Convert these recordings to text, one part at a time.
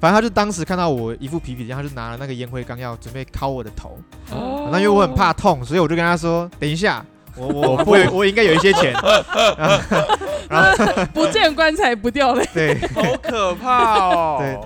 反正他就当时看到我一副皮皮，然后他就拿了那个烟灰缸要准备敲我的头。哦那因为我很怕痛，所以我就跟他说：“等一下，我我我有我应该有一些钱。然后”不见棺材不掉泪。对，好可怕哦！对，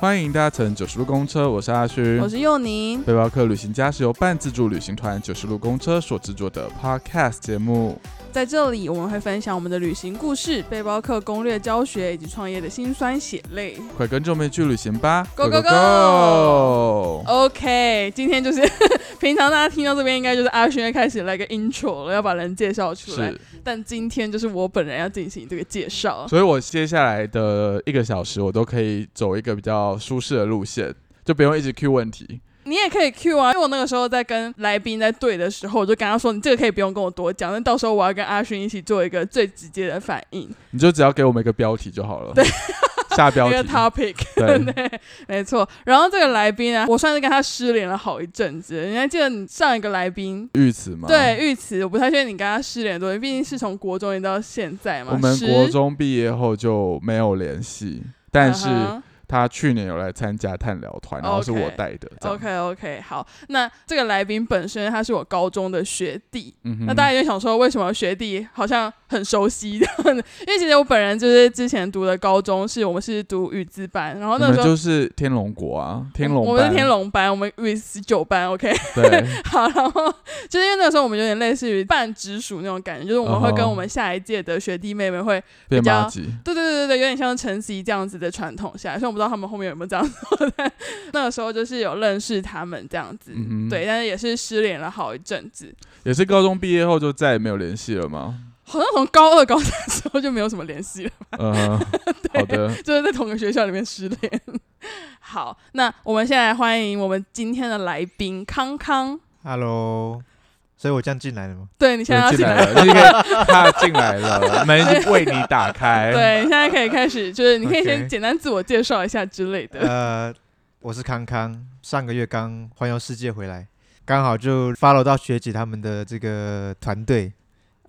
欢迎搭乘九十路公车，我是阿勋，我是佑宁，背包客旅行家是由半自助旅行团九十路公车所制作的 Podcast 节目。在这里我们会分享我们的旅行故事、背包客攻略教学以及创业的辛酸血泪。快跟着我们去旅行吧 Go, go, go！OK，今天就是 平常大家听到这边应该就是阿轩开始来个 intro 了，要把人介绍出来。但今天就是我本人要进行这个介绍。所以我接下来的一个小时，我都可以走一个比较舒适的路线，就不用一直 Q 问题。你也可以 Q 啊，因为我那个时候在跟来宾在对的时候，我就跟他说，你这个可以不用跟我多讲，但到时候我要跟阿勋一起做一个最直接的反应，你就只要给我们一个标题就好了。对，下标一个题。topic。对，对，没错。然后这个来宾啊，我算是跟他失联了好一阵子。你还记得你上一个来宾？玉慈吗？对，玉慈，我不太确定你跟他失联多久，毕竟是从国中一直到现在嘛。我们国中毕业后就没有联系，但是他去年有来参加探聊团，然后是我带的。OK OK，好，那这个来宾本身他是我高中的学弟，那大家就想说，为什么学弟好像很熟悉？因为其实我本人就是之前读的高中是我们是读语资班，然后那时候就是天龙国啊，天龙我们是天龙班，我们语十九班，OK。对，好，然后就是因为那个时候我们有点类似于半直属那种感觉，就是我们会跟哦我们下一届的学弟妹妹会，比较对。对对对对，有点像晨曦这样子的传统下来。所以我不知道他们后面有没有这样做，但那个时候就是有认识他们这样子，嗯对，但是也是失联了好一阵子，也是高中毕业后就再也没有联系了吗？好像从高二、高三的时候就没有什么联系了，嗯哼，好的，就是在同个学校里面失联。好，那我们现在欢迎我们今天的来宾康康。Hello，所以我这样进来了吗？对你现在要进来了，你可以踏进来了，门 已经为你打开。对，你现在可以开始，就是你可以先简单自我介绍一下之类的。呃，我是康康，上个月刚环游世界回来，刚好就 follow 到学姐他们的这个团队，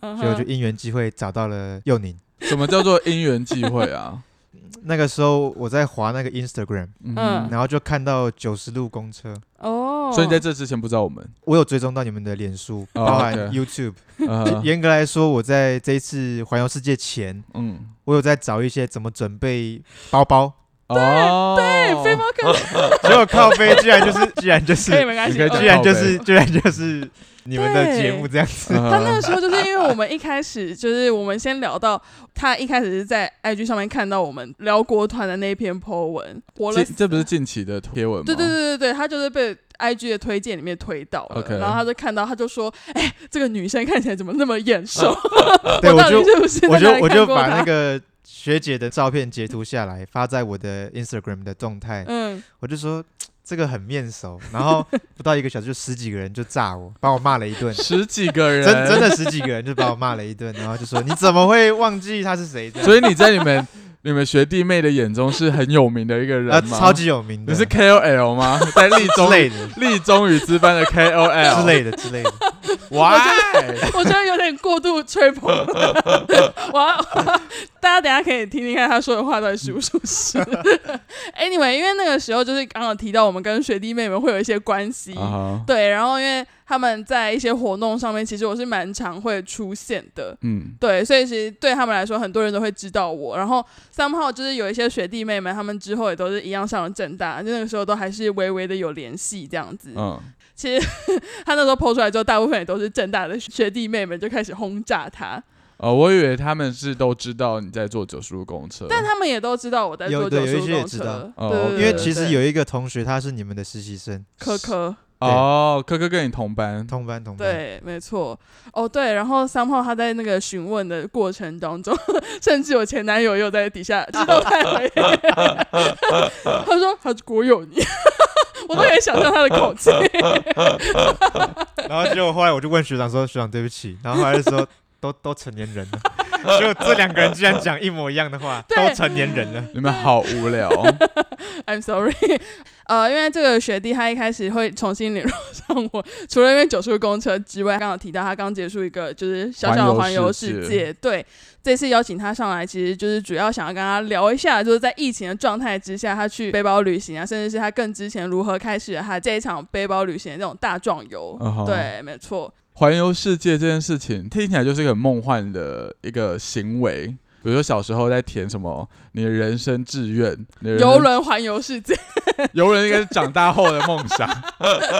嗯所以我就，因缘际会找到了佑宁。什么叫做因缘际会啊？那个时候我在滑那个 Instagram，嗯然后就看到九十路公车，哦，所以你在这之前不知道我们，我有追踪到你们的脸书，哦包含 OK YouTube。严格来说，我在这一次环游世界前，嗯，我有在找一些怎么准备包包，哦，对背包客结果靠背居然就是，居然就是，可以没关系你可以。讲居然就是，居然就是你们的节目这样子。嗯他那个时候就是因为我们一开始就是我们先聊到他一开始是在 IG 上面看到我们辽国团的那篇 po 文，活了近这不是近期的贴文吗？对对对对对，他就是被 IG 的推荐里面推到了 OK 然后他就看到他就说，哎、这个女生看起来怎么那么眼熟？对，我到底就是不是我就哪里我就把看过她那个学姐的照片截图下来，发在我的 Instagram 的动态，嗯，我就说 这个很面熟，然后不到一个小时就十几个人就炸我，把我骂了一顿。十几个人，真真的十几个人就把我骂了一顿，然后就说你怎么会忘记他是谁？所以你在你们你们学弟妹的眼中是很有名的一个啊，人吗？超级有名的，你是 KOL 吗？在立之中类的立中语资班的 KOL 之类的之类的。Why？我觉得有点过度吹捧。我要 大家等下可以听听看他说的话到底属不属实。anyway，因为那个时候就是刚好提到我们跟学弟妹们会有一些关系。对，然后因为他们在一些活动上面，其实我是蛮常会出现的。嗯，对，所以其实对他们来说，很多人都会知道我。然后三号就是有一些学弟妹们，他们之后也都是一样上了正大，就那个时候都还是微微的有联系这样子。嗯，其实他那时候抛出来之后，大部分也都是正大的学弟妹们就开始轰炸他，哦，我以为他们是都知道你在做九十路公车，但他们也都知道我在有做九十路公车因为其实有一个同学他是你们的实习生，科科，哦，科科跟你同班，同班同班。对，没错，哦对，然后三炮他在那个询问的过程当中，甚至我前男友也有在底下知道他回，他说他是国有你。我都可以想象他的口气，然后结果后来我就问学长说：“学长，对不起。”然后后来就说：“都 都成年人了，就这两个人居然讲一模一样的话，都成年人了。你们好无聊。I'm sorry，呃，因为这个学弟他一开始会重新联络上我，除了因为九叔公车之外，刚好提到他刚结束一个就是小小的环游世界对，这次邀请他上来，其实就是主要想要跟他聊一下，就是在疫情的状态之下，他去背包旅行啊，甚至是他更之前如何开始了他这一场背包旅行的这种大壮游。对，没错，环游世界这件事情听起来就是一个很梦幻的一个行为。比如说小时候在填什么你的人生志愿，游轮环游世界，游轮应该是长大后的梦想，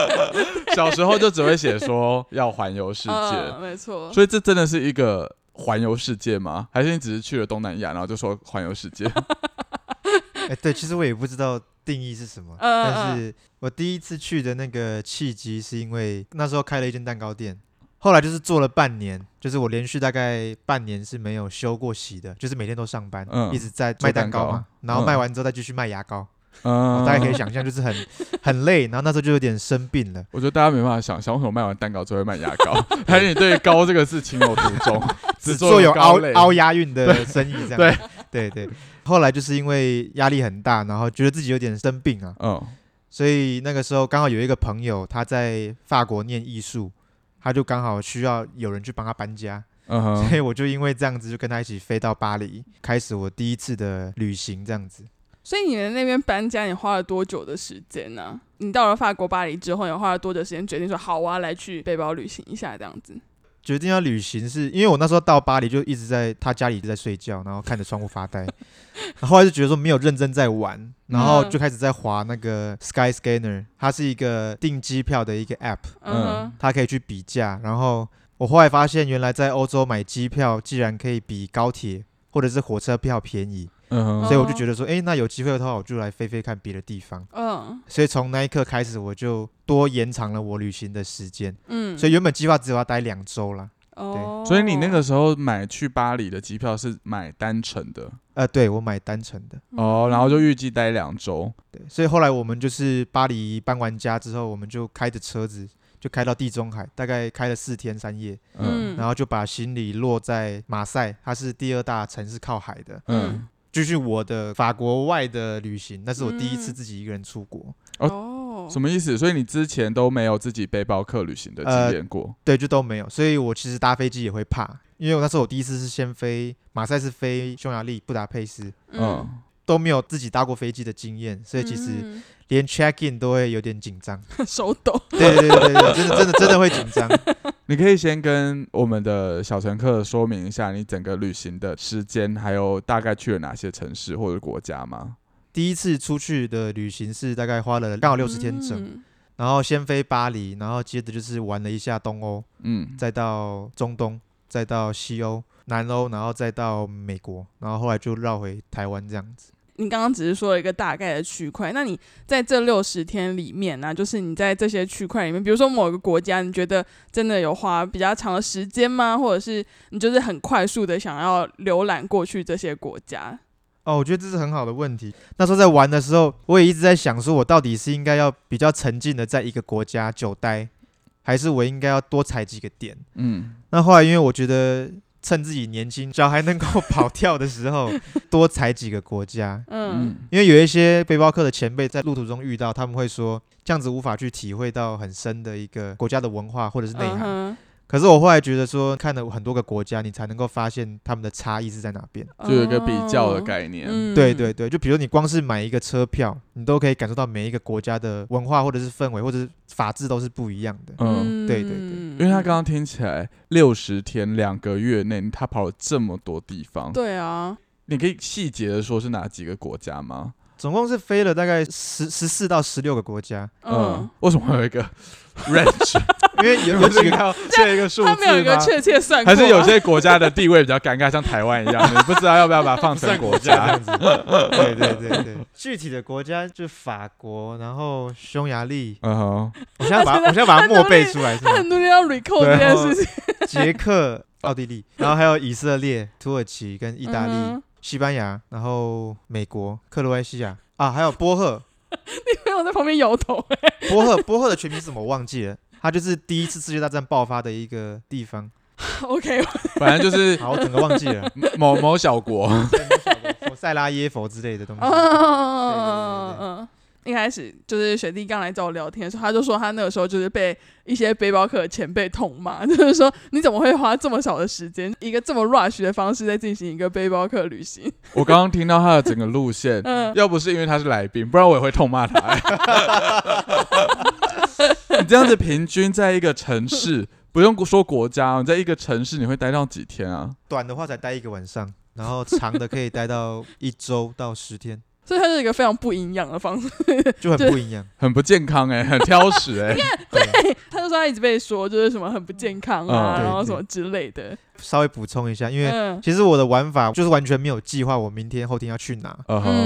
小时候就只会写说要环游世界，嗯，没错。所以这真的是一个环游世界吗？还是你只是去了东南亚，然后就说环游世界？哎，对，其实我也不知道定义是什么，但是我第一次去的那个契机是因为那时候开了一间蛋糕店，后来就是做了半年，就是我连续大概半年是没有休过息的，就是每天都上班，嗯一直在卖蛋糕嘛，然后嗯卖完之后再继续卖牙膏，嗯。大家可以想象就是很很累，然后那时候就有点生病了，我觉得大家没办法想象，为什么卖完蛋糕之后会卖牙膏？还是你对“高”这个事情有独钟，只做有凹凹押韵的生意这样，对。对对。后来就是因为压力很大，然后觉得自己有点生病啊，嗯。所以那个时候刚好有一个朋友他在法国念艺术，他就刚好需要有人去帮他搬家，嗯哼。所以我就因为这样子就跟他一起飞到巴黎，开始我第一次的旅行这样子。所以你们那边搬家，你花了多久的时间呢、你到了法国巴黎之后，你花了多久时间决定说好，我要来去背包旅行一下这样子？决定要旅行是因为我那时候到巴黎就一直在他家里一直在睡觉，然后看着窗户发呆，然后后来就觉得说没有认真在玩，然后就开始在划那个 Sky Scanner，它是一个订机票的一个 app，嗯，它可以去比价。然后我后来发现，原来在欧洲买机票竟然可以比高铁或者是火车票便宜，嗯所以我就觉得说，诶，那有机会的话，我就来飞飞看别的地方。嗯所以从那一刻开始，我就多延长了我旅行的时间。嗯，所以原本计划只有要待两周啦。哦，所以你那个时候买去巴黎的机票是买单程的呃，对我买单程的。哦，然后就预计待两周。对，所以后来我们就是巴黎搬完家之后，我们就开着车子就开到地中海，大概开了四天三夜，嗯嗯然后就把行李落在马赛，它是第二大城市靠海的。嗯，继续我的法国外的旅行，那是我第一次嗯自己一个人出国。哦，什么意思？所以你之前都没有自己背包客旅行的经验过？对，就都没有，所以我其实搭飞机也会怕，因为我那时候我第一次是先飞马赛，是飞匈牙利布达佩斯，嗯，都没有自己搭过飞机的经验，所以其实嗯连 check in 都会有点紧张。手抖，对对对对对，真的真的真的会紧张。你可以先跟我们的小乘客说明一下你整个旅行的时间，还有大概去了哪些城市或者国家吗？第一次出去的旅行是大概花了刚好六十天整，嗯然后先飞巴黎，然后接着就是玩了一下东欧，嗯，再到中东，再到西欧、南欧，然后再到美国，然后后来就绕回台湾这样子。你刚刚只是说了一个大概的区块，那你在这六十天里面呢、就是你在这些区块里面，比如说某个国家，你觉得真的有花比较长的时间吗？或者是你就是很快速的想要浏览过去这些国家？哦，我觉得这是很好的问题。那时候在玩的时候，我也一直在想，说我到底是应该要比较沉浸的在一个国家久待，还是我应该要多踩几个点？嗯，那后来因为我觉得趁自己年轻，小孩能够跑跳的时候，多踩几个国家。嗯因为有一些背包客的前辈在路途中遇到，他们会说这样子无法去体会到很深的一个国家的文化或者是内涵。嗯可是我后来觉得说，看了很多个国家，你才能够发现他们的差异是在哪边。哼就有一个比较的概念。嗯对对对，就比如你光是买一个车票，你都可以感受到每一个国家的文化或者是氛围或者是法治都是不一样的。嗯，对对对因因为他刚刚听起来六十天两个月内他跑了这么多地方，对啊，你可以细节的说是哪几个国家吗？总共是飞了大概十十四到十六个国家，嗯，为什么会有一个 range？因为有有几个要 这一个数字他没有一个？确切算啊，还是有些国家的地位比较尴尬，像台湾一样，你不知道要不要把它放成国家这样。子。对对对对，具体的国家就法国，然后匈牙利，嗯哼，我现在把我现在把它默背出来是吗？他很努力要 recall 这件事情，捷克、奥地利，然后还有以色列、土耳其跟意大利、西班牙，然后美国、克罗埃西亚啊，还有波赫。你没有在旁边摇头，波赫波赫的全名是什么我忘记了，它就是第一次世界大战爆发的一个地方。OK，反正就是好，我整个忘记了，某某小国。塞拉耶佛之类的东西。嗯嗯，一开始就是学弟刚来找我聊天的时候，他就说他那个时候就是被一些背包客的前辈痛骂，就是说你怎么会花这么少的时间，一个这么 rush 的方式在进行一个背包客旅行？我刚刚听到他的整个路线，嗯，要不是因为他是来宾，不然我也会痛骂他、欸。你这样子平均在一个城市，不用说国家，你在一个城市你会待到几天啊？短的话才待一个晚上，然后长的可以待到一周到十天，所以它是一个非常不营养的方式。就很不营养。很不健康哎、很挑食 哎、对，他就说他一直被说就是什么很不健康啊，嗯然后什么之类的。稍微补充一下，因为嗯其实我的玩法就是完全没有计划，我明天后天要去哪。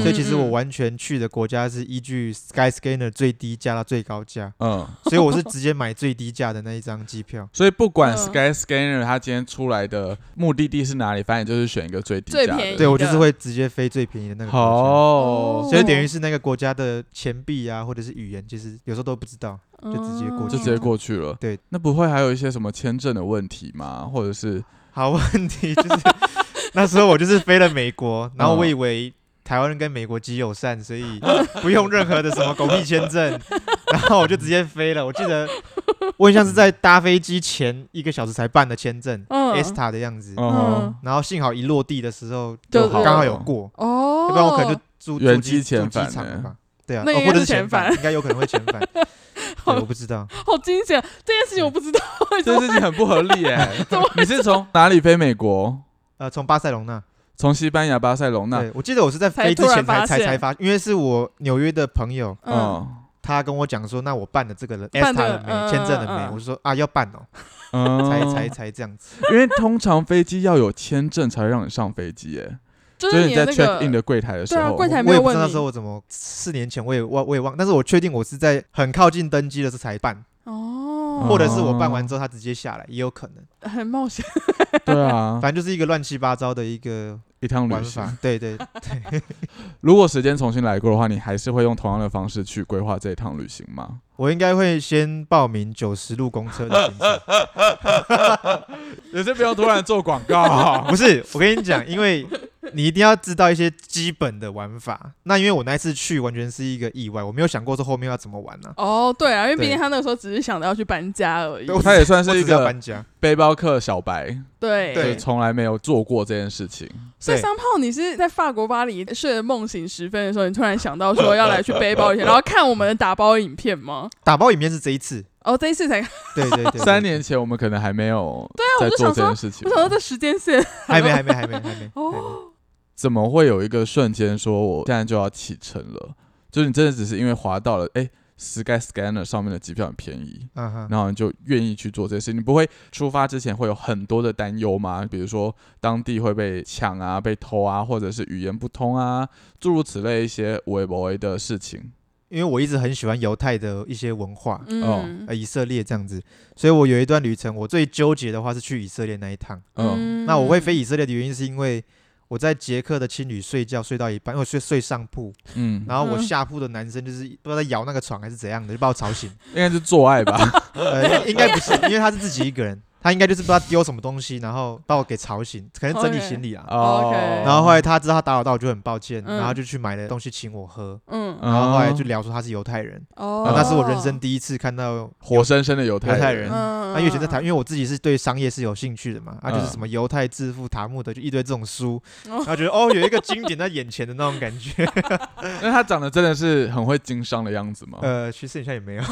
所以其实我完全去的国家是依据 Skyscanner 最低价到最高价，嗯，所以我是直接买最低价的那一张机票。所以不管嗯 Sky Scanner 它今天出来的目的地是哪里，反正就是选一个最低价的。最便宜对我就是会直接飞最便宜的那个国家。哦，所以等于是那个国家的钱币啊，或者是语言，其实有时候都不知道。就直接过去就直接过去了。对，那不会还有一些什么签证的问题吗？或者是 好问题就是那时候我就是飞了美国，然后我以为台湾人跟美国极友善，所以不用任何的什么狗屁签证，然后我就直接飞了。我记得我很像是在搭飞机前一个小时才办的签证嗯，ESTA 的样子。嗯，然后幸好一落地的时候刚好有过，哦，要不然我可能就租原住机场了吧。对啊，那应该哦或者是是遣返应该有可能会遣返。对，我不知道。好惊险，这件事情我不知道，这件事情很不合理哎。你是从哪里飞美国？呃，从巴塞隆那，从西班牙巴塞隆那。我记得我是在飞之前才才才发，因为是我纽约的朋友，嗯，嗯他跟我讲说，那我办了这个人办没？嗯签证了没？我就说啊，要办哦，嗯，才才才这样子。因为通常飞机要有签证才会让你上飞机哎，就就是是你在 check in 的柜台的时候，对啊柜台没我也不知有问那时候我怎么四年前我也忘我也忘，但是我确定我是在很靠近登机的时候才办，哦，或者是我办完之后他直接下来，也有可能。很冒险，对啊，反正就是一个乱七八糟的一个一趟旅行。对。对对，如果时间重新来过的话，你还是会用同样的方式去规划这一趟旅行吗？我应该会先报名九十路公车的行程。也是不要突然做广告。不是，我跟你讲，因为你一定要知道一些基本的玩法。那因为我那一次去完全是一个意外，我没有想过说后面要怎么玩呢、哦，对啊，因为毕对竟他那个时候只是想着要去搬家而已他也算是一个搬家。背包客小白，对对从来没有做过这件事情。对所以三炮，你是在法国巴黎睡得梦醒时分的时候，你突然想到说要来去背包一下，然后看我们的打包影片吗？打包影片是这一次，哦，这一次才，对对对对，三年前我们可能还没有对啊，在做我就想说，这件事情我。想说这时间线，还没还没还没还没。哦，怎么会有一个瞬间说我现在就要启程了？就是你真的只是因为滑到了哎、Sky Scanner 上面的机票很便宜，嗯哼，然后你就愿意去做这些事，你不会出发之前会有很多的担忧吗？比如说当地会被抢啊、被偷啊，或者是语言不通啊，诸如此类一些微博的事情。因为我一直很喜欢犹太的一些文化，嗯呃，以色列这样子，所以我有一段旅程，我最纠结的话是去以色列那一趟。嗯那我会飞以色列的原因是因为我在捷克的青旅睡觉睡到一半，因为我睡睡上铺，嗯，然后我嗯下铺的男生就是不知道在摇那个床还是怎样的，就把我吵醒。应该是做爱吧？呃，应该不是，因为他是自己一个人，他应该就是不知道丢什么东西，然后把我给吵醒，可能整理行李啊。哦。然后后来他知道他打扰到我，就很抱歉，嗯然后就去买了东西请我喝。嗯，然后后来哦就聊说他是犹太人，哦。然后那是我人生第一次看到活生生的犹犹太太人。嗯，那以前在台，因为我自己是对商业是有兴趣的嘛，啊，就是嗯什么犹太致富、塔木德，就一堆这种书，哦。然后觉得哦，有一个经典在眼前的那种感觉。那他长得真的是很会经商的样子吗？呃，其实好像也没有，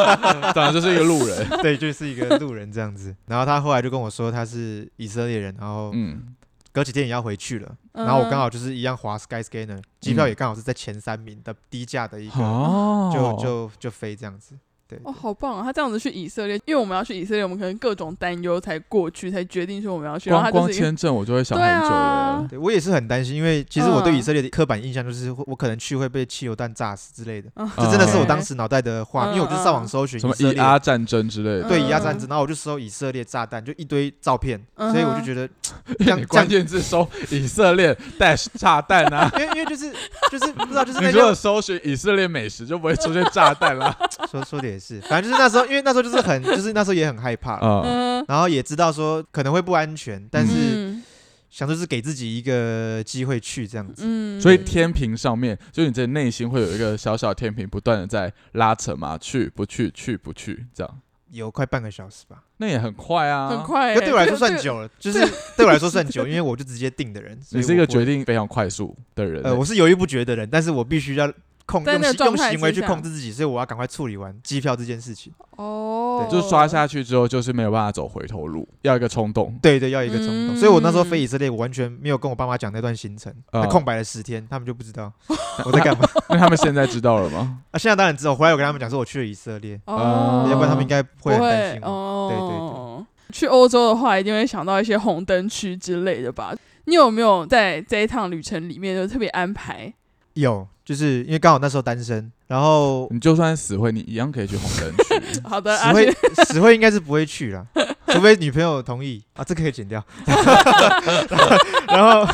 长得就是一个路人。对，就是一个路人这样子。然后他后来就跟我说他是以色列人，然后嗯，隔几天也要回去了。嗯然后我刚好就是一样滑 Skyscanner，机票也刚好是在前三名的低价的一个，哦，就就就飞这样子。对，哦，好棒啊！他这样子去以色列，因为我们要去以色列，我们可能各种担忧才过去，才决定说我们要去。然后光光签证我就会想很久了啊。对我也是很担心，因为其实我对嗯以色列的刻板印象就是我可能去会被汽油弹炸死之类的，嗯这真的是我嗯当时脑袋的画面，因为我就上网搜寻什么以阿战争之类的，对嗯以阿战争，然后我就搜以色列炸弹，就一堆照片，嗯所以我就觉得 这样关键字搜以色列 dash 炸弹啊，因为因为就是就是不知道就是那你如果搜寻以色列美食就不会出现炸弹啦。说说的也是，反正就是那时候，因为那时候就是很，就是那时候也很害怕，嗯，嗯，然后也知道说可能会不安全，但是嗯想说是给自己一个机会去这样子。嗯所以天平上面，就你这内心会有一个小小天平，不断的在拉扯嘛，去不去，去不去，这样，有快半个小时吧，那也很快啊，很。快欸，对我来说。算久了，就是对我来说算久，因为我就直接定的人。你是一个决定非常快速的人欸，呃，我是犹豫不决的人，但是我必须要控在那个用行用态行为去下控制自己，所以我要赶快处理完机票这件事情。哦，就是刷下去之后，就是没有办法走回头路，要一个冲动。对对，要一个冲动。嗯所以我那时候飞以色列，我完全没有跟我爸妈讲那段行程，嗯那空白了十天，他们就不知道我在干嘛。那他们现在知道了吗？啊，现在当然知道，回来我跟他们讲说我去了以色列，哦，要不然他们应该不会很担心我。哦，对对去欧洲的话，一定会想到一些红灯区之类的吧？你有没有在这一趟旅程里面就特别安排？有，就是因为刚好那时候单身，然后你就算死会，你一样可以去红灯区。好的，死会，死会应该是不会去了，除非女朋友同意啊，这可以剪掉。然后，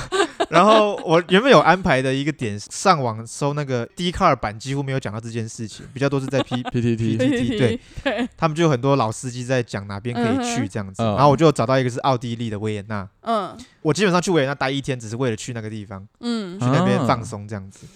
然后我原本有安排的一个点，上网搜那个 d 卡尔版，几乎没有讲到这件事情，比较多是在 P PTT，对对，他们就有很多老司机在讲哪边可以去这样子，嗯然后我就找到一个是奥地利的维也纳，嗯。我基本上去维也纳待一天，只是为了去那个地方，嗯。去那边啊放松这样子。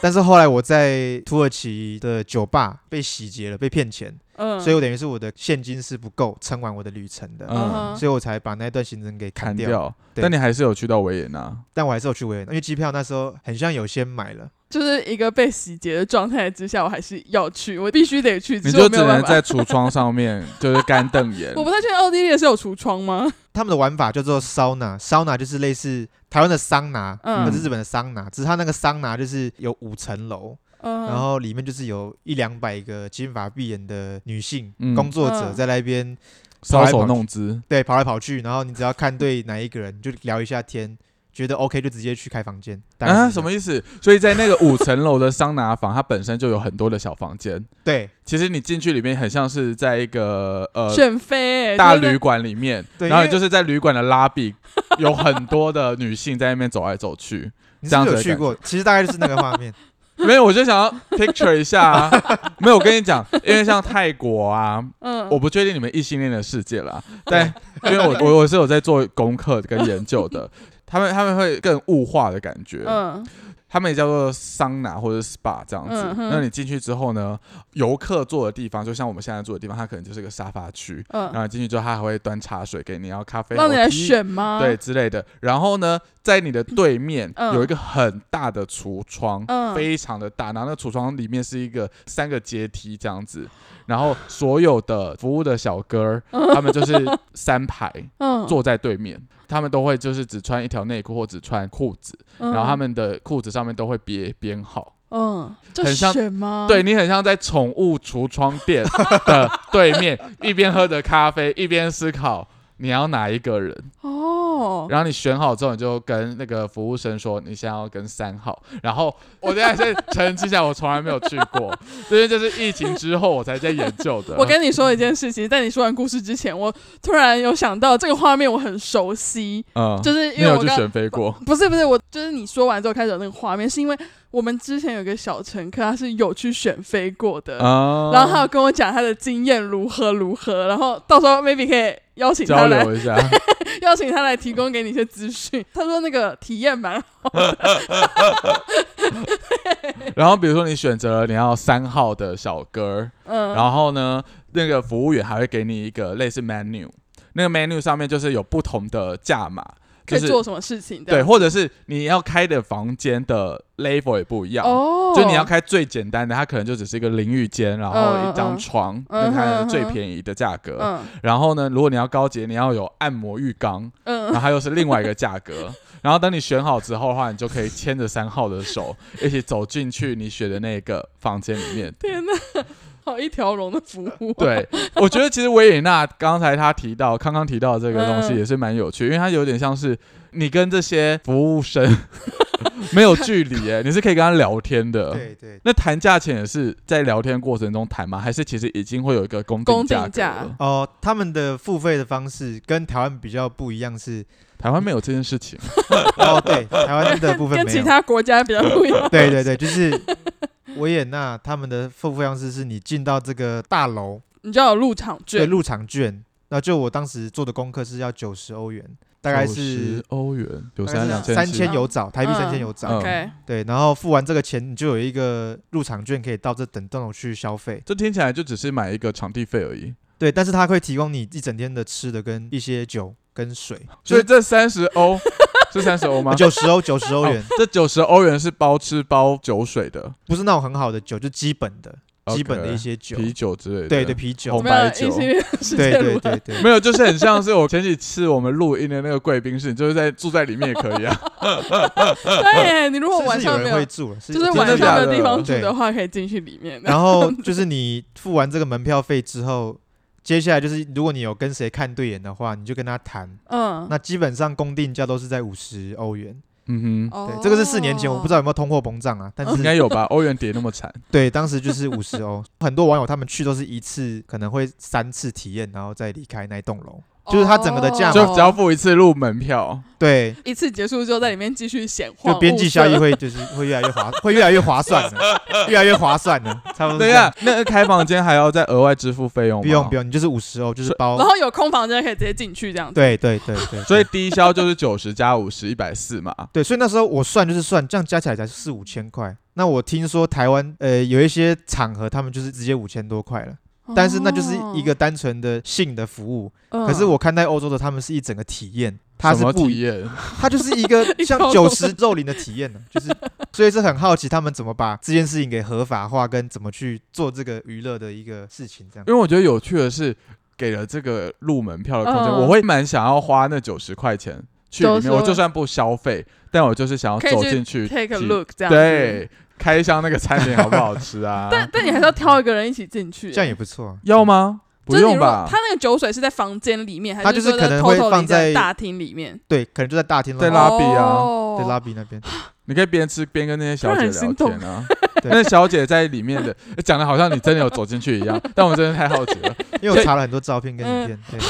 但是后来我在土耳其的酒吧被洗劫了，被骗钱，嗯，所以我等于是我的现金是不够撑完我的旅程的，嗯所以我才把那段行程给砍掉。砍掉。但你还是有去到维也纳，但我还是有去维也纳，因为机票那时候很像有先买了，就是一个被洗劫的状态之下，我还是要去，我必须得去，你就只能。在橱窗上面 就是干瞪眼我。不太确定奥地利是有橱窗吗？他们的玩法叫做 sauna，sauna 就是类似台湾的桑拿，嗯或者日本的桑拿，只是它那个桑拿就是有五层楼，嗯，然后里面就是有一两百个金发碧眼的女性、嗯工作者嗯在那边搔首弄姿，对跑来跑去，然后你只要看对哪一个人，你就聊一下天，觉得 OK 就直接去开房间。啊，什么意思？所以在那个五层楼的桑拿房，它本身就有很多的小房间。对其实你进去里面很像是在一个呃选妃欸大旅馆里面，然后你就是在旅馆的拉比，有很多的女性在那边走来走去。你这是不是有去过？其实大概就是那个画面。没有，我就想要 picture 一下啊。没有，我跟你讲，因为像泰国啊，嗯，我不确定你们异性恋的世界啦，但因为我我 我是有在做功课跟研究的，他们他们会更物化的感觉，嗯他们也叫做桑拿或者 SPA 这样子。嗯哼那你进去之后呢，游客坐的地方，就像我们现在坐的地方，它可能就是个沙发区。然嗯，后你进去之后，他还会端茶水给你，然后咖啡让你来选吗？对，之类的。然后呢，在你的对面嗯有一个很大的橱窗，嗯非常的大。然后那个橱窗里面是一个三个阶梯这样子，然后所有的服务的小哥儿，他们就是三排 嗯，坐在对面。他们都会就是只穿一条内裤或只穿裤子，嗯，然后他们的裤子上面都会别编号。嗯，就很像吗？对你很像在宠物橱窗店的对面，一边喝着咖啡，一边思考你要哪一个人。哦，然后你选好之后，你就跟那个服务生说你想要跟三号。然后我现在是澄清一下，我从来没有去过，因为这是疫情之后我才在研究的。我跟你说一件事情，在你说完故事之前，我突然有想到这个画面，我很熟悉，嗯，就是因为我去选飞过？不是不是，我就是你说完之后开始有那个画面，是因为我们之前有个小乘客，他是有去选飞过的，啊，然后他有跟我讲他的经验如何如何，然后到时候 maybe 可以邀请他交来流一下。邀请他来提供给你一些资讯。他说那个体验蛮好，然后比如说你选择了你要三号的小哥，嗯，然后呢，那个服务员还会给你一个类似 menu，那个 menu 上面就是有不同的价码，就是做什么事情？对，或者是你要开的房间的 level 也不一样。哦，就你要开最简单的，它可能就只是一个淋浴间，然后一张床，嗯那看嗯最便宜的价格。嗯然后呢，如果你要高级，你要有按摩浴缸，然嗯后它又是另外一个价格。然后等你选好之后的话，你就可以牵着三号的手，一起走进去你选的那个房间里面。天哪，好一条龙的服务，，对，我觉得其实维也纳刚才他提到，康康提到的这个东西嗯也是蛮有趣，因为它有点像是你跟这些服务生 没有距离，哎，你是可以跟他聊天的。对对，那谈价钱也是在聊天过程中谈吗？还是其实已经会有一个公公定价？哦，他们的付费的方式跟台湾比较不一样是，台湾没有这件事情，哦，对，台湾的部分跟其没有。他国家比较不一样。对对对，就是维也纳他们的付费方式是你进到这个大楼，你就要有入场券，对入场券。那就我当时做的功课是要九十欧元，大概是90欧元，九大概是三两千三千有找，台币三千有找。嗯 OK，对，然后付完这个钱，你就有一个入场券可以到这等栋楼去消费。这听起来就只是买一个场地费而已。对，但是它会提供你一整天的吃的跟一些酒跟水，所以这三十欧是三十欧吗？九十欧九十欧元哦，这九十欧元是包吃包酒水的，不是那种很好的酒，就基本的基本的一些酒，啤酒之类的。对对，啤酒红，白酒对对对对。没有，就是很像是我前几次我们录音的那个贵宾室，就是在住在里面也可以啊。对，你如果晚上没有人会住了，就是晚上真的假的的地方住的话，可以进去里面。然后 就是你付完这个门票费之后，接下来就是如果你有跟谁看对眼的话，你就跟他谈。嗯，那基本上公定价都是在五十欧元。嗯哼，哦对，这个是四年前，我不知道有没有通货膨胀啊，但是应该有吧？欧元跌那么惨，对，当时就是五十欧。很多网友他们去都是一次可能会三次体验，然后再离开那一栋楼。就是它整个的价就只要付一次入门票。对，一次结束之后，在里面继续显晃，就边际效益会就是 会越来越划，会越来越划算的，越来越划算的，差不多是等一。下，那个开房间还要再额外支付费用吗？不用不用，你就是五十欧，就是是包然。后有空房间可以直接进去这样子。对对对对，所以低消就是九十加五十，一百四嘛。对，所以那时候我算就是算，这样加起来才四五千块。那我听说台湾呃有一些场合，他们就是直接五千多块了，但是那就是一个单纯的性的服务。哦，可是我看待欧洲的，他们是一整个体验，它什么是不体验？它就是一个 像九十肉林的体验呢，就是所以是很好奇他们怎么把这件事情给合法化，跟怎么去做这个娱乐的一个事情，这样。因为我觉得有趣的是，给了这个入门票的空间，嗯我会蛮想要花那九十块钱去里面，我就算不消费，但我就是想要走进去 take a look 这样。对，开箱那个餐点好不好吃啊？但但你还是要挑一个人一起进去，这样也不错啊。要吗？不就是你如果用吧他？那个酒水是在房间里面，还它就是说可能会偷偷地放在在大厅里面，对，可能就在大厅在拉拉比啊哦对拉比那边。你可以边吃边跟那些小姐聊天啊。对 那小姐在里面的讲的好像你真的有走进去一样，但我真的太好奇了，因为我查了很多照片跟影片，对，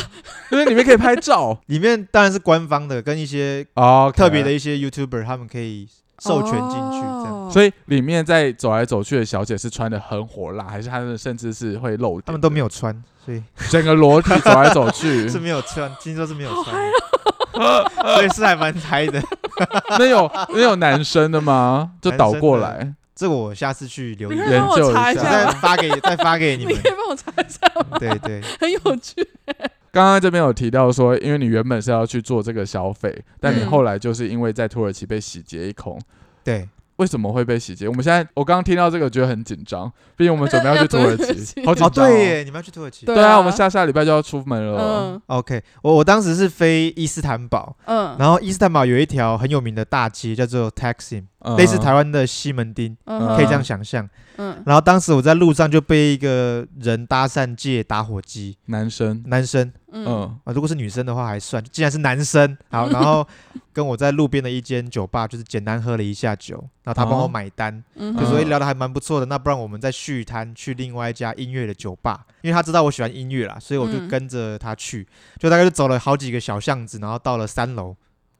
因为里面可以拍照里面当然是官方的，跟一些哦，特别的一些 YouTuber 他们可以授权进去这样。哦所以里面在走来走去的小姐是穿的很火辣，还是她们甚至是会露点？他们都没有穿，所以整个裸体走来走去 是，没有穿，听说是没有穿的，所以是还蛮嗨的。那有那有男生的吗？就倒过来，这个我下次去留研究一查一下再发给再发给你们你。可以帮我查一下吗？对对，很有趣。刚刚这边有提到说，因为你原本是要去做这个消费，但你嗯后来就是因为在土耳其被洗劫一空。对，为什么会被洗劫？我们现在我刚刚听到这个觉得很紧张，毕竟我们准备要去土耳其，好紧张、对耶，你们要去土耳其。对啊，我们下下礼拜就要出门了。嗯 OK，我我当时是飞伊斯坦堡，嗯，然后伊斯坦堡有一条很有名的大街叫做 Taksim，嗯。类似台湾的西门町，嗯可以这样想象。嗯。然后当时我在路上就被一个人搭讪借打火机，男生，男生。嗯。嗯。啊，如果是女生的话还算，既然是男生，好，然后跟我在路边的一间酒吧就是简单喝了一下酒，然后他帮我哦买单，嗯就说诶嗯聊得还蛮不错的，那不然我们再续摊去另外一家音乐的酒吧，因为他知道我喜欢音乐啦，所以我就嗯。跟着他去，就大概就走了好几个小巷子，然后到了三楼。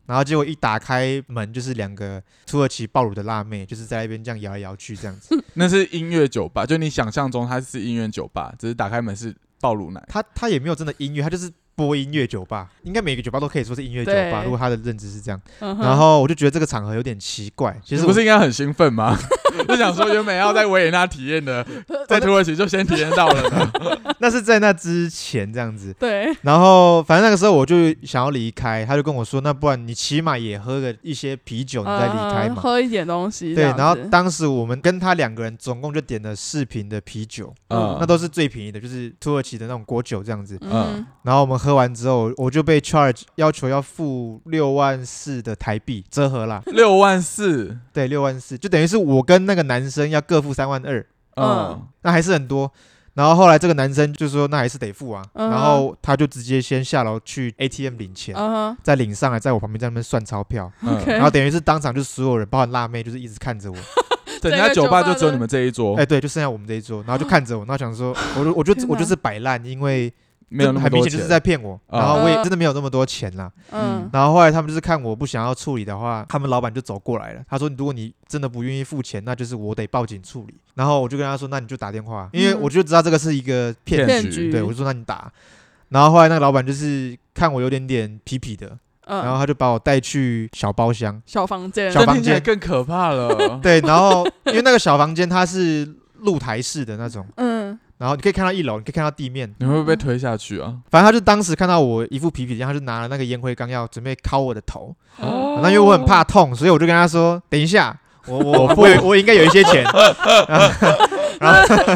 然后结果一打开门，就是两个土耳其暴乳的辣妹，就是在那边这样摇来摇去这样子。那是音乐酒吧，就你想象中它是音乐酒吧，只是打开门是爆乳奶。他他也没有真的音乐，他就是播音乐酒吧，应该每个酒吧都可以说是音乐酒吧。对如果他的认知是这样，嗯哼然后我就觉得这个场合有点奇怪。其你实我不是应该很兴奋吗？就想说原本要在维也纳体验的，在土耳其就先体验到了呢。那是在那之前这样子。对，然后反正那个时候我就想要离开，他就跟我说：“那不然你起码也喝个一些啤酒，你再离开嘛。嗯喝一点东西。对，然后当时我们跟他两个人总共就点了四瓶的啤酒，嗯那都是最便宜的，就是土耳其的那种果酒这样子。嗯然后我们喝完之后，我就被 charge 要求要付六万四的台币，折合啦，六万四，对，六万四，就等于是我跟那个男生要各付三万二，嗯，那还是很多。然后后来这个男生就说那还是得付啊，嗯然后他就直接先下楼去 ATM 领钱，嗯再领上来，在我旁边在那边算钞票，然后等于是当场就所有人，包含辣妹，就是一直看着我，整家酒吧就只有你们这一桌。哎，，对，就剩下我们这一桌，然后就 看着我，然后想说，我就我就我就是摆烂，因为没有那么多钱，很明显就是在骗我，啊然后我也嗯真的没有那么多钱啦。嗯然后后来他们就是看我不想要处理的话，他们老板就走过来了，他说如果你真的不愿意付钱，那就是我得报警处理。然后我就跟他说，那你就打电话，因为嗯我就知道这个是一个骗骗局，骗局，对我就说那你打。然后后来那个老板就是看我有点点痞痞的，然后嗯，他就把我带去小包厢，小房间，小房这听起来间更可怕了。对，然后因为那个小房间它是露台式的那种，嗯然后你可以看到一楼，你可以看到地面，你会不会被推下去啊？反正他就当时看到我一副皮皮的样，他就拿了那个烟灰缸要准备敲我的头。哦那因为我很怕痛，所以我就跟他说：“等一下，我我 我有我应该有一些钱。”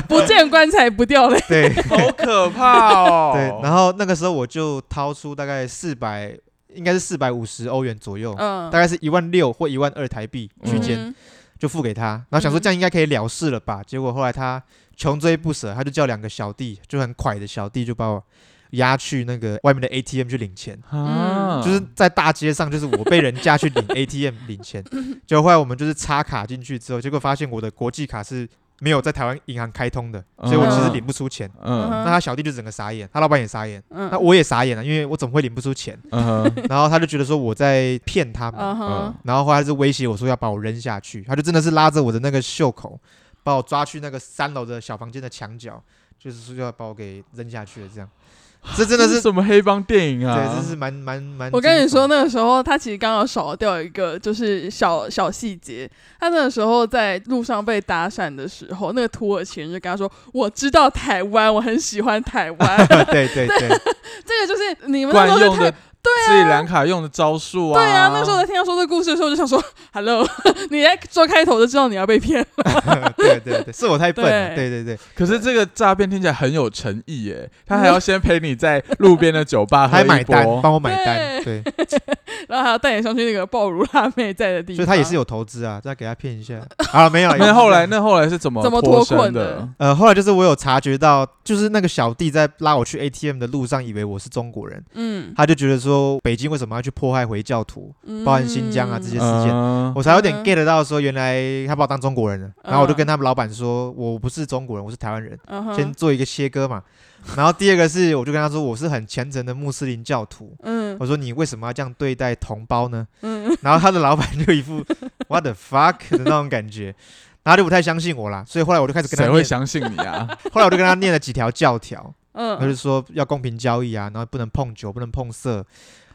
不见棺材不掉泪，对好可怕哦！对，然后那个时候我就掏出大概四百，应该是四百五十欧元左右，嗯，大概是一万六或一万二台币区间，嗯就付给他。然后想说这样应该可以了事了吧？结果后来他穷追不舍，他就叫两个小弟，就很快的小弟就把我押去那个外面的 ATM 去领钱。啊，就是在大街上，就是我被人家去领 ATM 领钱，结果后来我们就是插卡进去之后，结果发现我的国际卡是没有在台湾银行开通的，所以我其实领不出钱。嗯。那他小弟就整个傻眼，他老板也傻眼，嗯。那我也傻眼了，因为我怎么会领不出钱？嗯然后他就觉得说我在骗他们，嗯，然后后来是威胁我说要把我扔下去，他就真的是拉着我的那个袖口，把我抓去那个三楼的小房间的墙角，就是说要把我给扔下去了，这样，这真的这是什么黑帮电影啊？对，这是蛮蛮蛮。我跟你说，，那个时候他其实刚好少掉一个，就是小小细节。他那个时候在路上被搭讪的时候，那个土耳其人就跟他说：“我知道台湾，我很喜欢台湾。对 对对，这个就是你们那惯时候在台用的斯里兰卡用的招数啊！对啊，那时候在听他说这个故事的时候，我就想说，Hello，你在做开头就知道你要被骗了。对对对，是我太笨了，对对对对，可是这个诈骗听起来很有诚意耶，他还要先陪你在路边的酒吧喝还买单，一波。帮我买单，对，然后还要带你上去那个爆乳辣妹在的地方，所以他也是有投资啊，再给他骗一下。啊，没有，那后来那后来是怎么怎么脱困的的？呃，后来就是我有察觉到，就是那个小弟在拉我去 ATM 的路上，以为我是中国人，嗯，他就觉得说北京为什么要去迫害回教徒，嗯包含新疆啊这些事件。嗯我才有点嗯 get 到说，原来他把我当中国人了。然后我就嗯跟他们老板说，我不是中国人，我是台湾人，嗯哼先做一个切割嘛。然后第二个是，我就跟他说，我是很虔诚的穆斯林教徒。嗯我说你为什么要这样对待同胞呢？嗯然后他的老板就一副 what the fuck 的那种感觉，然后他就不太相信我啦，所以后来我就开始跟谁会相信你啊？后来我就跟他念了几条教条，他就嗯说要公平交易啊，然后不能碰酒，不能碰色，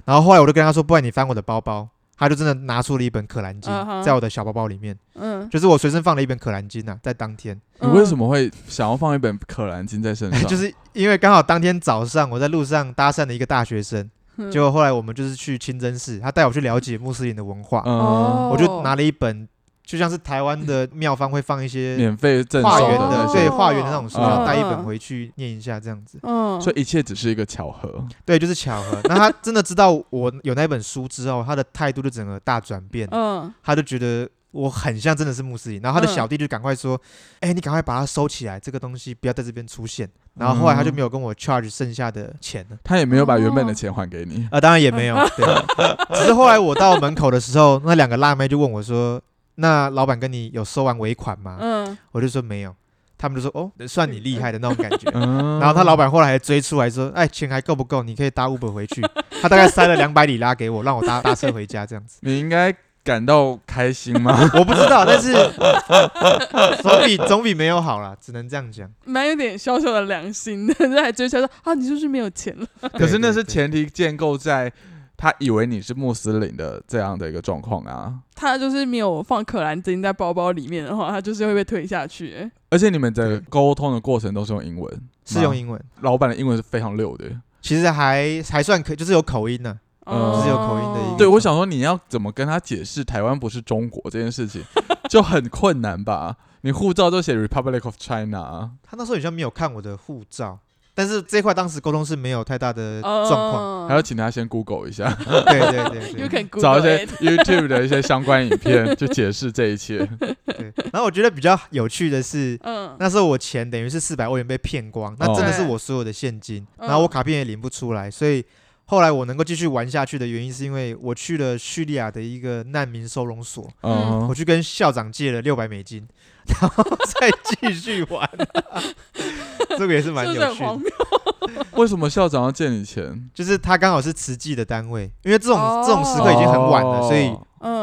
然后后来我就跟他说，不然你翻我的包包，他就真的拿出了一本可兰经在我的小包包里面，嗯，就是我随身放了一本可兰经啊，在当天，你为什么会想要放一本《可兰经》在身上？就是因为刚好当天早上我在路上搭讪了一个大学生，嗯。结果后来我们就是去清真寺，他带我去了解穆斯林的文化，嗯，哦。我就拿了一本，就像是台湾的庙方会放一些免费赠化缘的，送的那对些，化缘的那种书，嗯然后带一本回去念一下这样子。嗯，所以一切只是一个巧合。对，就是巧合。那他真的知道我有那本书之后，他的态度就整个大转变，嗯他就觉得我很像真的是穆斯林。然后他的嗯小弟就赶快说：“哎、你赶快把它收起来，这个东西不要在这边出现。”然后后来他就没有跟我 charge 剩下的钱了。他也没有把原本的哦钱还给你。啊，当然也没有，对。只是后来我到门口的时候，那两个辣妹就问我说：“那老板跟你有收完尾款吗？”嗯，我就说没有。他们就说：“哦，算你厉害的那种感觉。”嗯，然后他老板后来还追出来说：“哎，钱还够不够？你可以搭 Uber 回去。”他大概塞了两百里拉给我，让我搭搭车回家这样子。你应该感到开心吗？我不知道，但是 总比总比没有好啦，只能这样讲。蛮有点小小的良心的，就还追出来说啊，你是不是没有钱了？可是那是前提建构在他以为你是穆斯林的这样的一个状况啊。他就是没有放可兰经在包包里面的话，他就是会被推下去、欸。而且你们的对沟通的过程都是用英文，是用英文，老板的英文是非常溜的。其实还还算可，就是有口音呢、嗯就是有口音的对，我想说你要怎么跟他解释台湾不是中国这件事情，就很困难吧？你护照都写 Republic of China，啊他那时候好像没有看我的护照，但是这块当时沟通是没有太大的哦状况。还要请他先 Google 一下，对对对对 You can 找 Google 一些 it。YouTube 的一些 相关影片，就解释这一切。对。然后我觉得比较有趣的是，嗯，那时候我钱等于是四百欧元被骗光，那真的是我所有的现金，嗯然后我卡片也领不出来，所以后来我能够继续玩下去的原因，是因为我去了叙利亚的一个难民收容所，嗯我，去跟校长借了六百美金，然后再继续玩。这个也是蛮是不是有趣的。谬？为什么校长要借你钱？就是他刚好是慈济的单位，因为这种、哦这种时刻已经很晚了，所以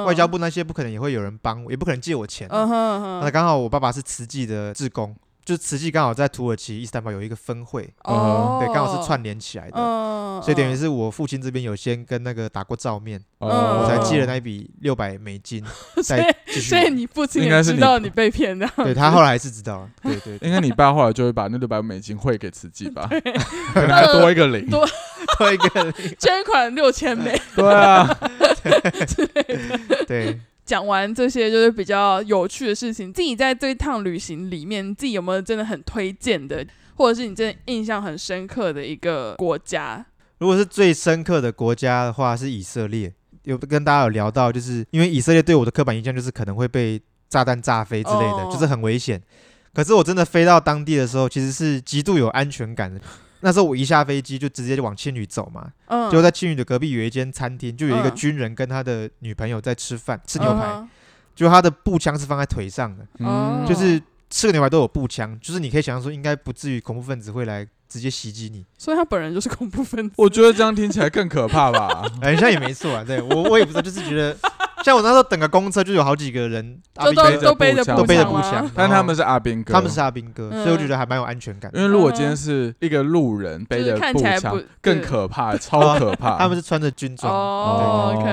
外交部那些不可能也会有人帮我，也不可能借我钱。嗯哼嗯哼，那刚好我爸爸是慈济的志工，就是慈济刚好在土耳其伊斯坦堡有一个分会，哦，对，刚好是串联起来的。嗯，所以等于嗯是我父亲这边有先跟那个打过照面，嗯我才借了嗯那一笔六百美金，所以再继续所以你父亲也应该是知道你被骗的，对他后来还是知道了，对对，对应该你爸后来就会把那六百美金汇给慈济吧，可能还多一个零。多多一个零捐款六千美。对啊，对。讲完这些就是比较有趣的事情，自己在这一趟旅行里面，自己有没有真的很推荐的，或者是你真的印象很深刻的一个国家？如果是最深刻的国家的话，是以色列。有跟大家有聊到，就是因为以色列对我的刻板印象就是可能会被炸弹炸飞之类的，哦就是很危险。可是我真的飞到当地的时候，其实是极度有安全感的。那时候我一下飞机就直接就往青旅走嘛，嗯，就在青旅的隔壁有一间餐厅，就有一个嗯军人跟他的女朋友在吃饭吃牛排，嗯就他的步枪是放在腿上的，就是吃个牛排都有步枪，就是你可以想象说应该不至于恐怖分子会来直接袭击你。所以他本人就是恐怖分子。我觉得这样听起来更可怕吧？哎，像也没错啊，对我我也不知道，就是觉得像我那时候等个公车，就有好几个人 阿就都兵哥背着都背着步枪都背着步枪，但他们是阿兵哥，他们是阿兵哥，嗯所以我觉得还蛮有安全感。因为如果今天是一个路人背着看步枪起来不，更可怕，超可 怕。他们是穿着军装，哦，OK，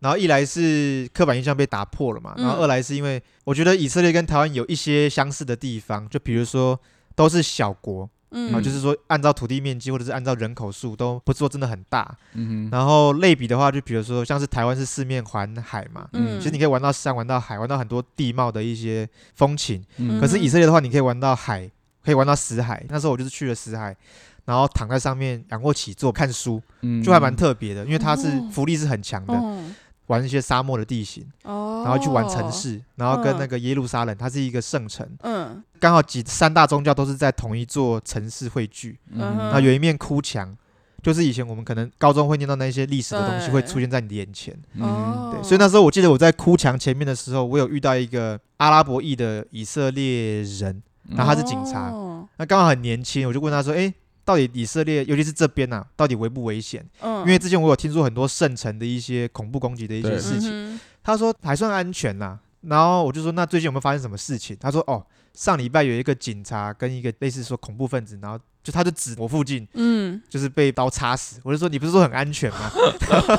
然后一来是刻板印象被打破了嘛，嗯然后二来是因为我觉得以色列跟台湾有一些相似的地方，就比如说都是小国，嗯啊，就是说按照土地面积或者是按照人口数都不是说真的很大。嗯哼，然后类比的话，就比如说像是台湾是四面环海嘛，嗯，其实你可以玩到山，玩到海，玩到很多地貌的一些风情。嗯可是以色列的话，你可以玩到海，可以玩到死海。那时候我就是去了死海，然后躺在上面仰卧起坐看书，嗯就还蛮特别的，因为它是哦浮力是很强的，哦玩一些沙漠的地形，哦，然后去玩城，市，然后跟嗯。那个耶路撒冷，它是一个圣城，嗯。刚好几三大宗教都是在同一座城市汇聚，嗯。嗯然后有一面哭墙。就是以前我们可能高中会念到那些历史的东西会出现在你的眼前，嗯。哦，对，所以那时候我记得我在哭墙前面的时候，我有遇到一个阿拉伯裔的以色列人，然后他是警察，哦。那刚好很年轻，我就问他说：“诶，到底以色列，尤其是这边呐、到底危不危险？嗯，因为之前我有听说很多圣城的一些恐怖攻击的一些事情。情，他说还算安全啦。然后我就说：“那最近有没有发生什么事情？”他说：“哦，上礼拜有一个警察跟一个类似说恐怖分子，然后就他就指我附近，嗯，就是被刀插死。”我就说：“你不是说很安全吗？”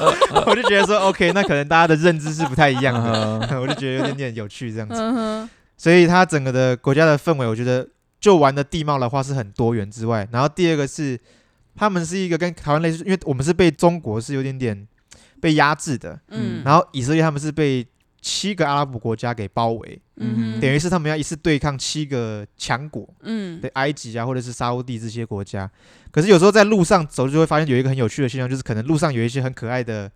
我就觉得说：“OK，那可能大家的认知是不太一样的。”嗯 我就觉得有点点有趣这样子。所以他整个的国家的氛围，我觉得就玩的地貌的话是很多元之外，然后第二个是他们是一个跟台湾类似，因为我们是被中国是有点点被压制的，嗯，然后以色列他们是被七个阿拉伯国家给包围，嗯，等于是他们要一次对抗七个强国，嗯对埃及啊或者是沙乌地这些国家。可是有时候在路上走，就会发现有一个很有趣的现象，就是可能路上有一些很可爱的。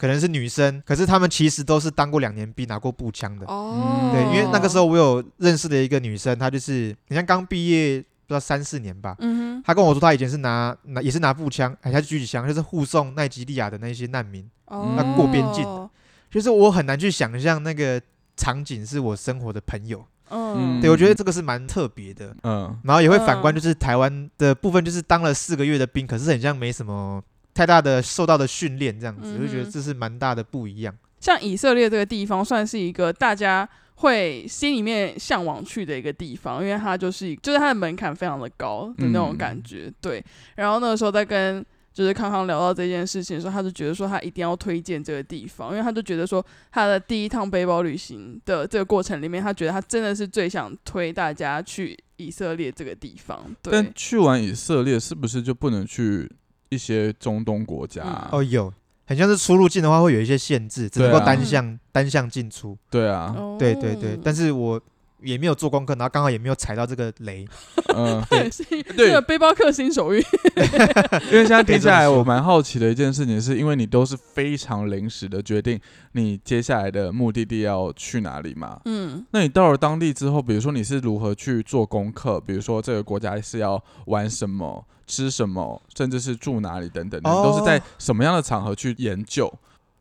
可能是女生，可是他们其实都是当过两年兵、拿过步枪的。哦，对，因为那个时候我有认识的一个女生，她就是你像刚毕业，不知道三四年吧。嗯哼，她跟我说，她以前是拿拿也是拿步枪，哎，她是狙击枪，就是护送奈及利亚的那些难民。哦，那过边境的就是我很难去想象那个场景是我生活的朋友。嗯，对我觉得这个是蛮特别的。嗯然后也会反观，嗯就是台湾的部分，就是当了四个月的兵，可是很像没什么太大的受到的训练这样子，我就觉得这是蛮大的不一样。像以色列这个地方，算是一个大家会心里面向往去的一个地方，因为它就是就是它的门槛非常的高的那种感觉。对，然后那个时候在跟就是康康聊到这件事情的时候，他就觉得说他一定要推荐这个地方，因为他就觉得说他的第一趟背包旅行的这个过程里面，他觉得他真的是最想推大家去以色列这个地方。对但，去完以色列是不是就不能去一些中东国家啊？嗯哦，有，很像是出入境的话会有一些限制，只能够单向、单向进出。对啊，哦对对对，但是我也没有做功课，然后刚好也没有踩到这个雷。嗯，对 是对这个背包客新手运，因为现在听下来，我蛮好奇的一件事情，是因为你都是非常临时的决定你接下来的目的地要去哪里嘛？嗯那你到了当地之后，比如说你是如何去做功课？比如说这个国家是要玩什么、吃什么，甚至是住哪里等等，你哦都是在什么样的场合去研究？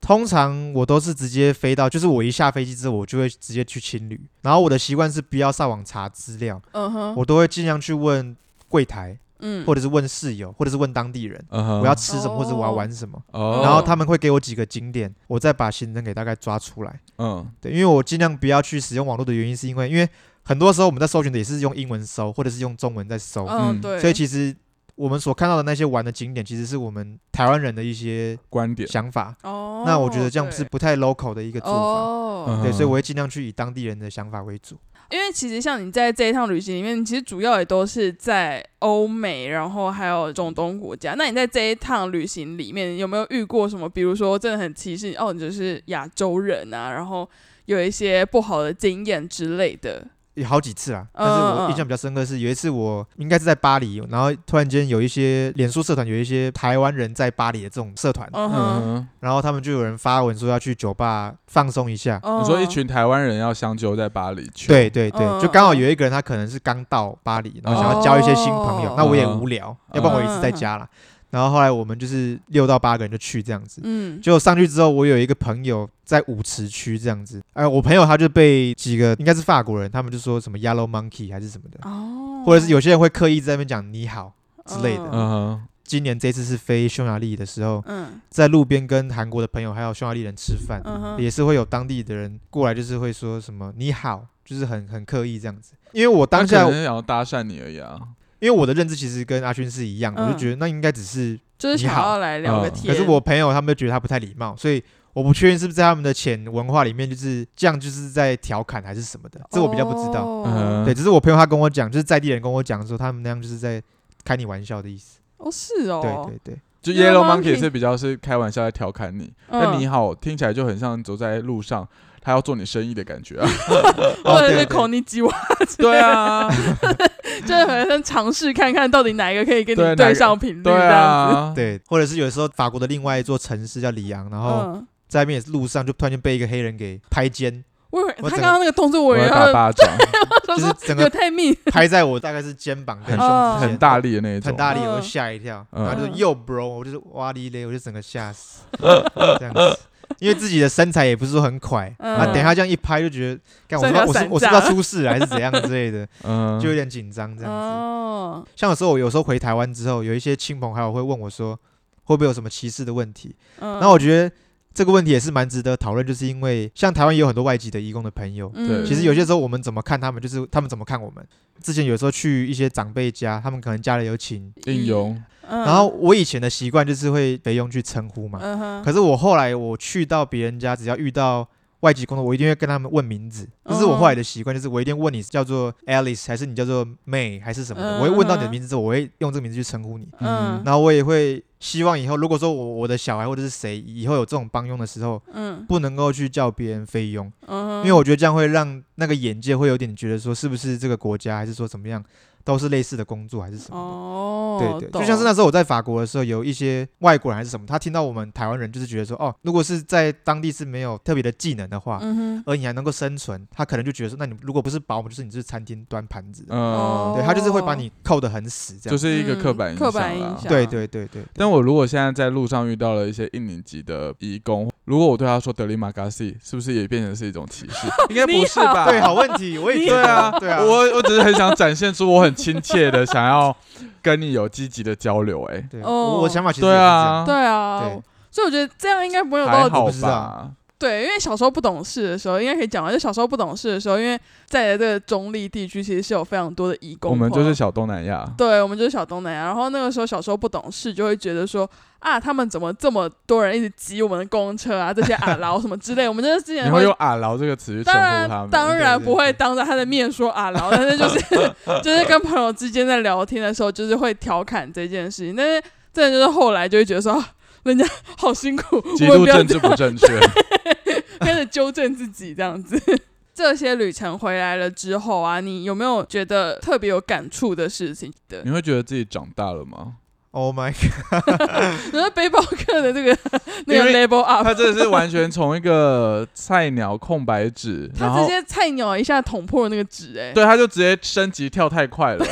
通常我都是直接飞到，就是我一下飞机之后，我就会直接去青旅。然后我的习惯是不要上网查资料，嗯哼，我都会尽量去问柜台，嗯，或者是问室友，或者是问当地人，嗯哼。我要吃什么或者我要哦玩什么，哦，然后他们会给我几个景点，我再把行程给大概抓出来。嗯。对，因为我尽量不要去使用网络的原因，是因为因为很多时候我们在搜寻的也是用英文搜，或者是用中文在搜，嗯，嗯对，所以其实我们所看到的那些玩的景点，其实是我们台湾人的一些观点，想法。哦，那我觉得这样是不太 local 的一个做法。哦，嗯对，所以我会尽量去以当地人的想法为主。因为其实像你在这一趟旅行里面，其实主要也都是在欧美，然后还有中东国家。那你在这一趟旅行里面有没有遇过什么？比如说真的很歧视哦，你就是亚洲人啊，然后有一些不好的经验之类的。有好几次啦，嗯但是我印象比较深刻是有一次我应该是在巴黎，然后突然间有一些脸书社团有一些台湾人在巴黎的这种社团，嗯然后他们就有人发文说要去酒吧放松一下。哦。你说一群台湾人要相揪在巴黎去，对对对，嗯就刚好有一个人他可能是刚到巴黎，然后想要交一些新朋友哦，那我也无聊，要不然我一直在嗯。家啦。然后后来我们就是六到八个人就去这样子，嗯，结果上去之后，我有一个朋友在舞池区这样子，哎，我朋友他就被几个应该是法国人，他们就说什么 Yellow Monkey 还是什么的，哦，或者是有些人会刻意在那边讲你好之类的。嗯嗯哼，今年这次是飞匈牙利的时候，嗯。在路边跟韩国的朋友还有匈牙利人吃饭，嗯，也是会有当地的人过来，就是会说什么你好，就是很很刻意这样子。因为我当下他可，能想要搭讪你而已啊，因为我的认知其实跟阿勋是一样，我就嗯觉得那应该只是就是想你好要来聊个嗯天。可是我朋友他们就觉得他不太礼貌，所以我不确定是不是在他们的潜文化里面就是这样，就是在调侃还是什么的，这我比较不知道。对，只是我朋友他跟我讲，就是在地人跟我讲说，他们那样就是在开你玩笑的意思。哦，是哦，对对对，就 Yellow Monkey Monkey 是比较是开玩笑在调侃你，嗯，但你好听起来就很像走在路上，他要做你生意的感觉啊。或者是哦对对口尼基瓦，对啊，就是可能尝试看看到底哪一个可以跟你对上频率对这样子。啊，对，或者是有时候法国的另外一座城市叫里昂，然后嗯，在那边也是路上就突然间被一个黑人给拍肩，我以为他刚刚那个动作，我以为掌，就是整个太密，拍在我大概是肩膀跟胸哦之间，很大力的那一种，很大力，嗯。我就吓一跳，嗯。然后就是又 bro，我就是哇哩嘞，我就整个吓死，这样子。因为自己的身材也不是说很快，嗯啊，等一下这样一拍就觉得，干我是我是不是 要出事了还是怎样之类的，嗯，就有点紧张这样子。哦，像有时候我有时候回台湾之后，有一些亲朋好友会问我说，会不会有什么歧视的问题？嗯，那我觉得这个问题也是蛮值得讨论，就是因为像台湾也有很多外籍的义工的朋友，嗯。其实有些时候我们怎么看他们，就是他们怎么看我们。之前有时候去一些长辈家，他们可能家里有请，应用，嗯，然后我以前的习惯就是会北用去称呼嘛。可是我后来我去到别人家，只要遇到外籍工作，我一定会跟他们问名字。这是我后来的习惯，就是我一定问你叫做 Alice 还是你叫做 May 还是什么的，嗯我会问到你的名字之后，我会用这个名字去称呼你。嗯。然后我也会希望以后，如果说我我的小孩或者是谁以后有这种帮佣的时候，嗯。不能够去叫别人菲佣，嗯，因为我觉得这样会让那个眼界会有点觉得说是不是这个国家还是说怎么样都是类似的工作还是什么的。哦，对对，就像是那时候我在法国的时候，有一些外国人还是什么，他听到我们台湾人就是觉得说，哦，如果是在当地是没有特别的技能的话，嗯哼，而你还能够生存，他可能就觉得说，那你如果不是保姆，就是你是餐厅端盘子的，嗯，对他就是会把你扣得很死，这样。就是一个刻板印嗯刻象啦板印象对对对对，但我如果现在在路上遇到了一些一年级的义工，如果我对他说德里马嘎西，是不是也变成是一种歧视？应该不是吧？对，好问题，我也觉得对啊，对啊，我我只是很想展现出我很亲切的想要跟你有积极的交流、哎，对，哦。我我想法其实对也是这样。啊，对啊对，所以我觉得这样应该不会有到还好吧？对，因为小时候不懂事的时候，应该可以讲完。就小时候不懂事的时候，因为在这个中立地区，其实是有非常多的义工我们就是小东南亚，对，我们就是小东南亚。然后那个时候小时候不懂事，就会觉得说啊，他们怎么这么多人一直挤我们的公车啊，这些阿劳什么之类。我们就是之前你会用“阿劳”这个词去称当呼他们，然当然对对不会当着他的面说阿劳，但是就是 就是跟朋友之间在聊天的时候，就是会调侃这件事情。但是真的就是后来就会觉得说，啊人家 好辛苦，极我们不要度政治不正确。开始纠正自己这样子。这些旅程回来了之后啊，你有没有觉得特别有感触的事情的？你会觉得自己长大了吗？，Oh my god，你说背包客的这个 那个 level up，他真的是完全从一个菜鸟空白纸，他直接菜鸟一下捅破那个纸，哎，对，他就直接升级跳太快了。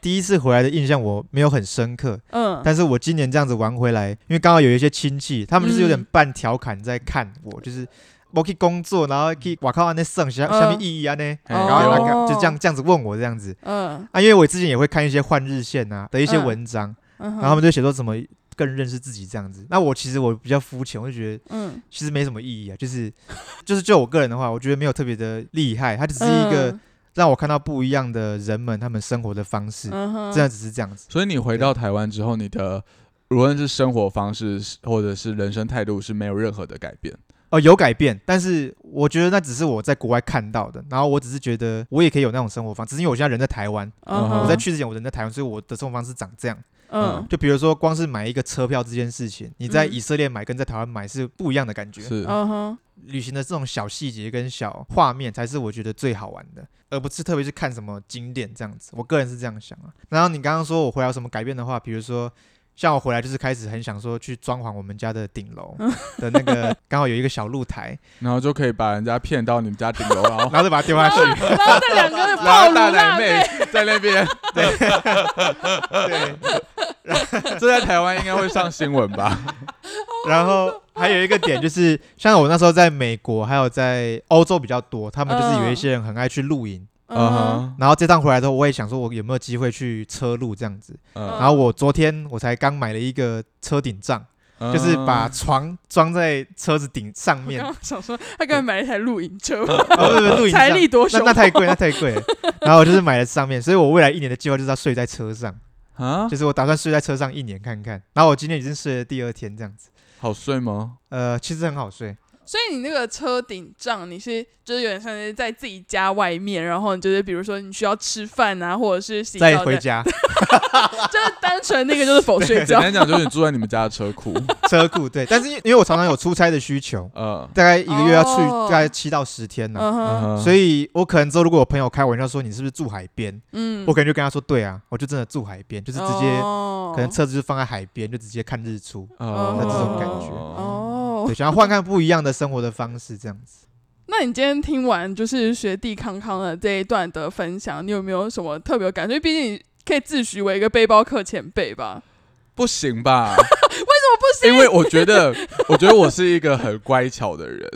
第一次回来的印象我没有很深刻，嗯，但是我今年这样子玩回来，因为刚好有一些亲戚，他们就是有点嗯半调侃在看我，就是我去工作，然后去哇靠那剩下嗯。下面意义啊呢？然后就这样这样子问我这样子。嗯。啊，因为我之前也会看一些换日线啊的一些嗯。文章，嗯哼，然后他们就写说怎么更认识自己这样子。那我其实我比较肤浅，我就觉得嗯其实没什么意义啊，就是 就是就我个人的话，我觉得没有特别的厉害，它只是一个让我看到不一样的人们他们生活的方式，真的只是这样子。所以你回到台湾之后，你的无论是生活方式或者是人生态度是没有任何的改变。哦，有改变，但是我觉得那只是我在国外看到的，然后我只是觉得我也可以有那种生活方式，只是因为我现在人在台湾，我在去之前我人在台湾，所以我的生活方式长这样。嗯就比如说，光是买一个车票这件事情，你在嗯以色列买跟在台湾买是不一样的感觉。是，嗯哼，旅行的这种小细节跟小画面才是我觉得最好玩的，而不是特别去看什么景点这样子。我个人是这样想啊。然后你刚刚说我回来有什么改变的话，比如说像我回来就是开始很想说去装潢我们家的顶楼的那个，刚好有一个小露台，然后就可以把人家骗到你们家顶楼，然后然后再把它丢下去。然后这两个然暴露后大奶妹在那边，对，这在台湾应该会上新闻吧？然后还有一个点就是，像我那时候在美国还有在欧洲比较多，他们就是有一些人很爱去露营。嗯嗯哼，然后这趟回来之后，我也想说，我有没有机会去车路这样子。嗯然后我昨天我才刚买了一个车顶帐，就是把床装在车子顶上面。刚刚想说，他刚才买了一台露营车，哦，不不不，露营财力多雄那太贵，那太贵了。然后我就是买了上面，所以我未来一年的计划就是要睡在车上，啊，就是我打算睡在车上一年看看。然后我今天已经睡了第二天这样子，好睡吗？呃，其实很好睡。所以你那个车顶帐，你是就是有点像是在自己家外面，然后你就是比如说你需要吃饭啊，或者是洗澡的，再回家，就是单纯那个就是否睡觉。简单讲就是你住在你们家的车库，车库对，但是因因为我常常有出差的需求，呃，大概一个月要去哦。大概七到十天呢、所以我可能之后如果我朋友开玩笑说你是不是住海边，嗯。我可能就跟他说对啊，我就真的住海边，就是直接、哦。可能车子就放在海边，就直接看日出。哦。的这种感觉哦对，，想要换看不一样的生活的方式，这样子。那你今天听完就是学弟康康的这一段的分享，你有没有什么特别有感觉？因为毕竟你可以自诩为一个背包客前辈吧？不行吧？为什么不行？因为我觉得，我觉得我是一个很乖巧的人，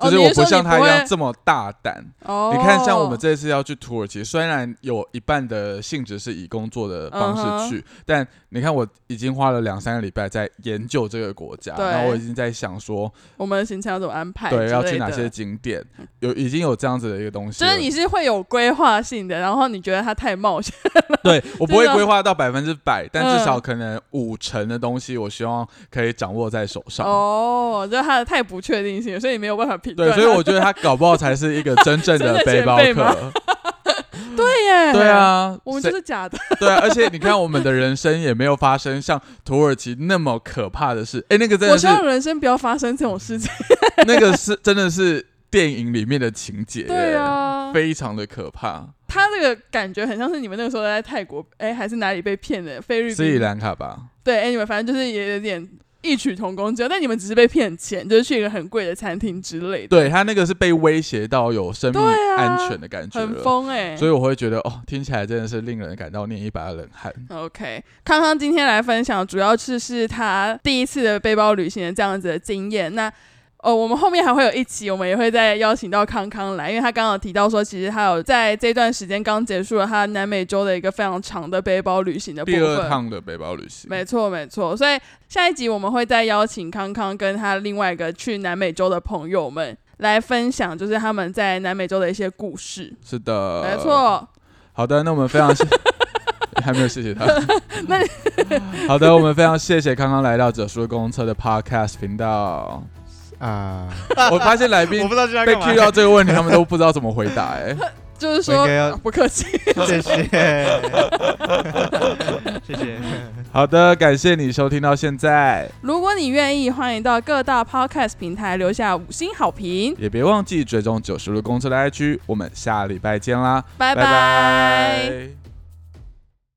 就是我哦你是说像他一样这么大胆。哦，你看，像我们这次要去土耳其，虽然有一半的性质是以工作的方式去，但你看我已经花了两三个礼拜在研究这个国家，对然后我已经在想说，我们的行程要怎么安排？对，要去哪些？景点，有已经有这样子的一个东西了。就是你是会有规划性的，然后你觉得它太冒险，对我不会规划到百分之百，但至少嗯可能五成的东西，我希望可以掌握在手上。哦，就是它的太不确定性，所以你没有办法评对。所以我觉得他搞不好才是一个真正 真的的背包辈吗客。对耶，对，啊，我们谁就是假的。对啊，而且你看，我们的人生也没有发生像土耳其那么可怕的事。哎，那个真的是我希，望人生不要发生这种事情。那个是真的是电影里面的情节，对，啊，非常的可怕。他那个感觉很像是你们那个时候在泰国，哎，还是哪里被骗的？菲律宾。斯里兰卡吧，对，哎，你们反正就是也有点异曲同工之妙，但你们只是被骗钱，就是去一个很贵的餐厅之类的，对他那个是被威胁到有生命安全的感觉很了。疯哎。所以我会觉得，哦，听起来真的是令人感到捏一把冷汗。OK，康康今天来分享，主要是是他第一次的背包旅行的这样子的经验。那呃，我们后面还会有一期，我们也会再邀请到康康来，因为他刚刚有提到说，其实他有在这段时间刚结束了他南美洲的一个非常长的背包旅行的部分第二。趟的背包旅行，没错，没错。所以下一集我们会再邀请康康跟他另外一个去南美洲的朋友们来分享，就是他们在南美洲的一些故事。是的，没。错，好的，那我们非常谢，还没有谢谢他。那 好的，我们非常谢谢康康来到者叔公车的 Podcast 频道。啊，我发现来宾我不知道被 Q 到这个问题，他们都不知道怎么回答、哎，就是说不客气。谢谢，谢谢。好的，感谢你收听到现在，如果你愿意，欢迎到各大 podcast 平台留下五星好评，也别忘记追踪九十路公车的 IG，我们下礼拜见啦，拜。拜拜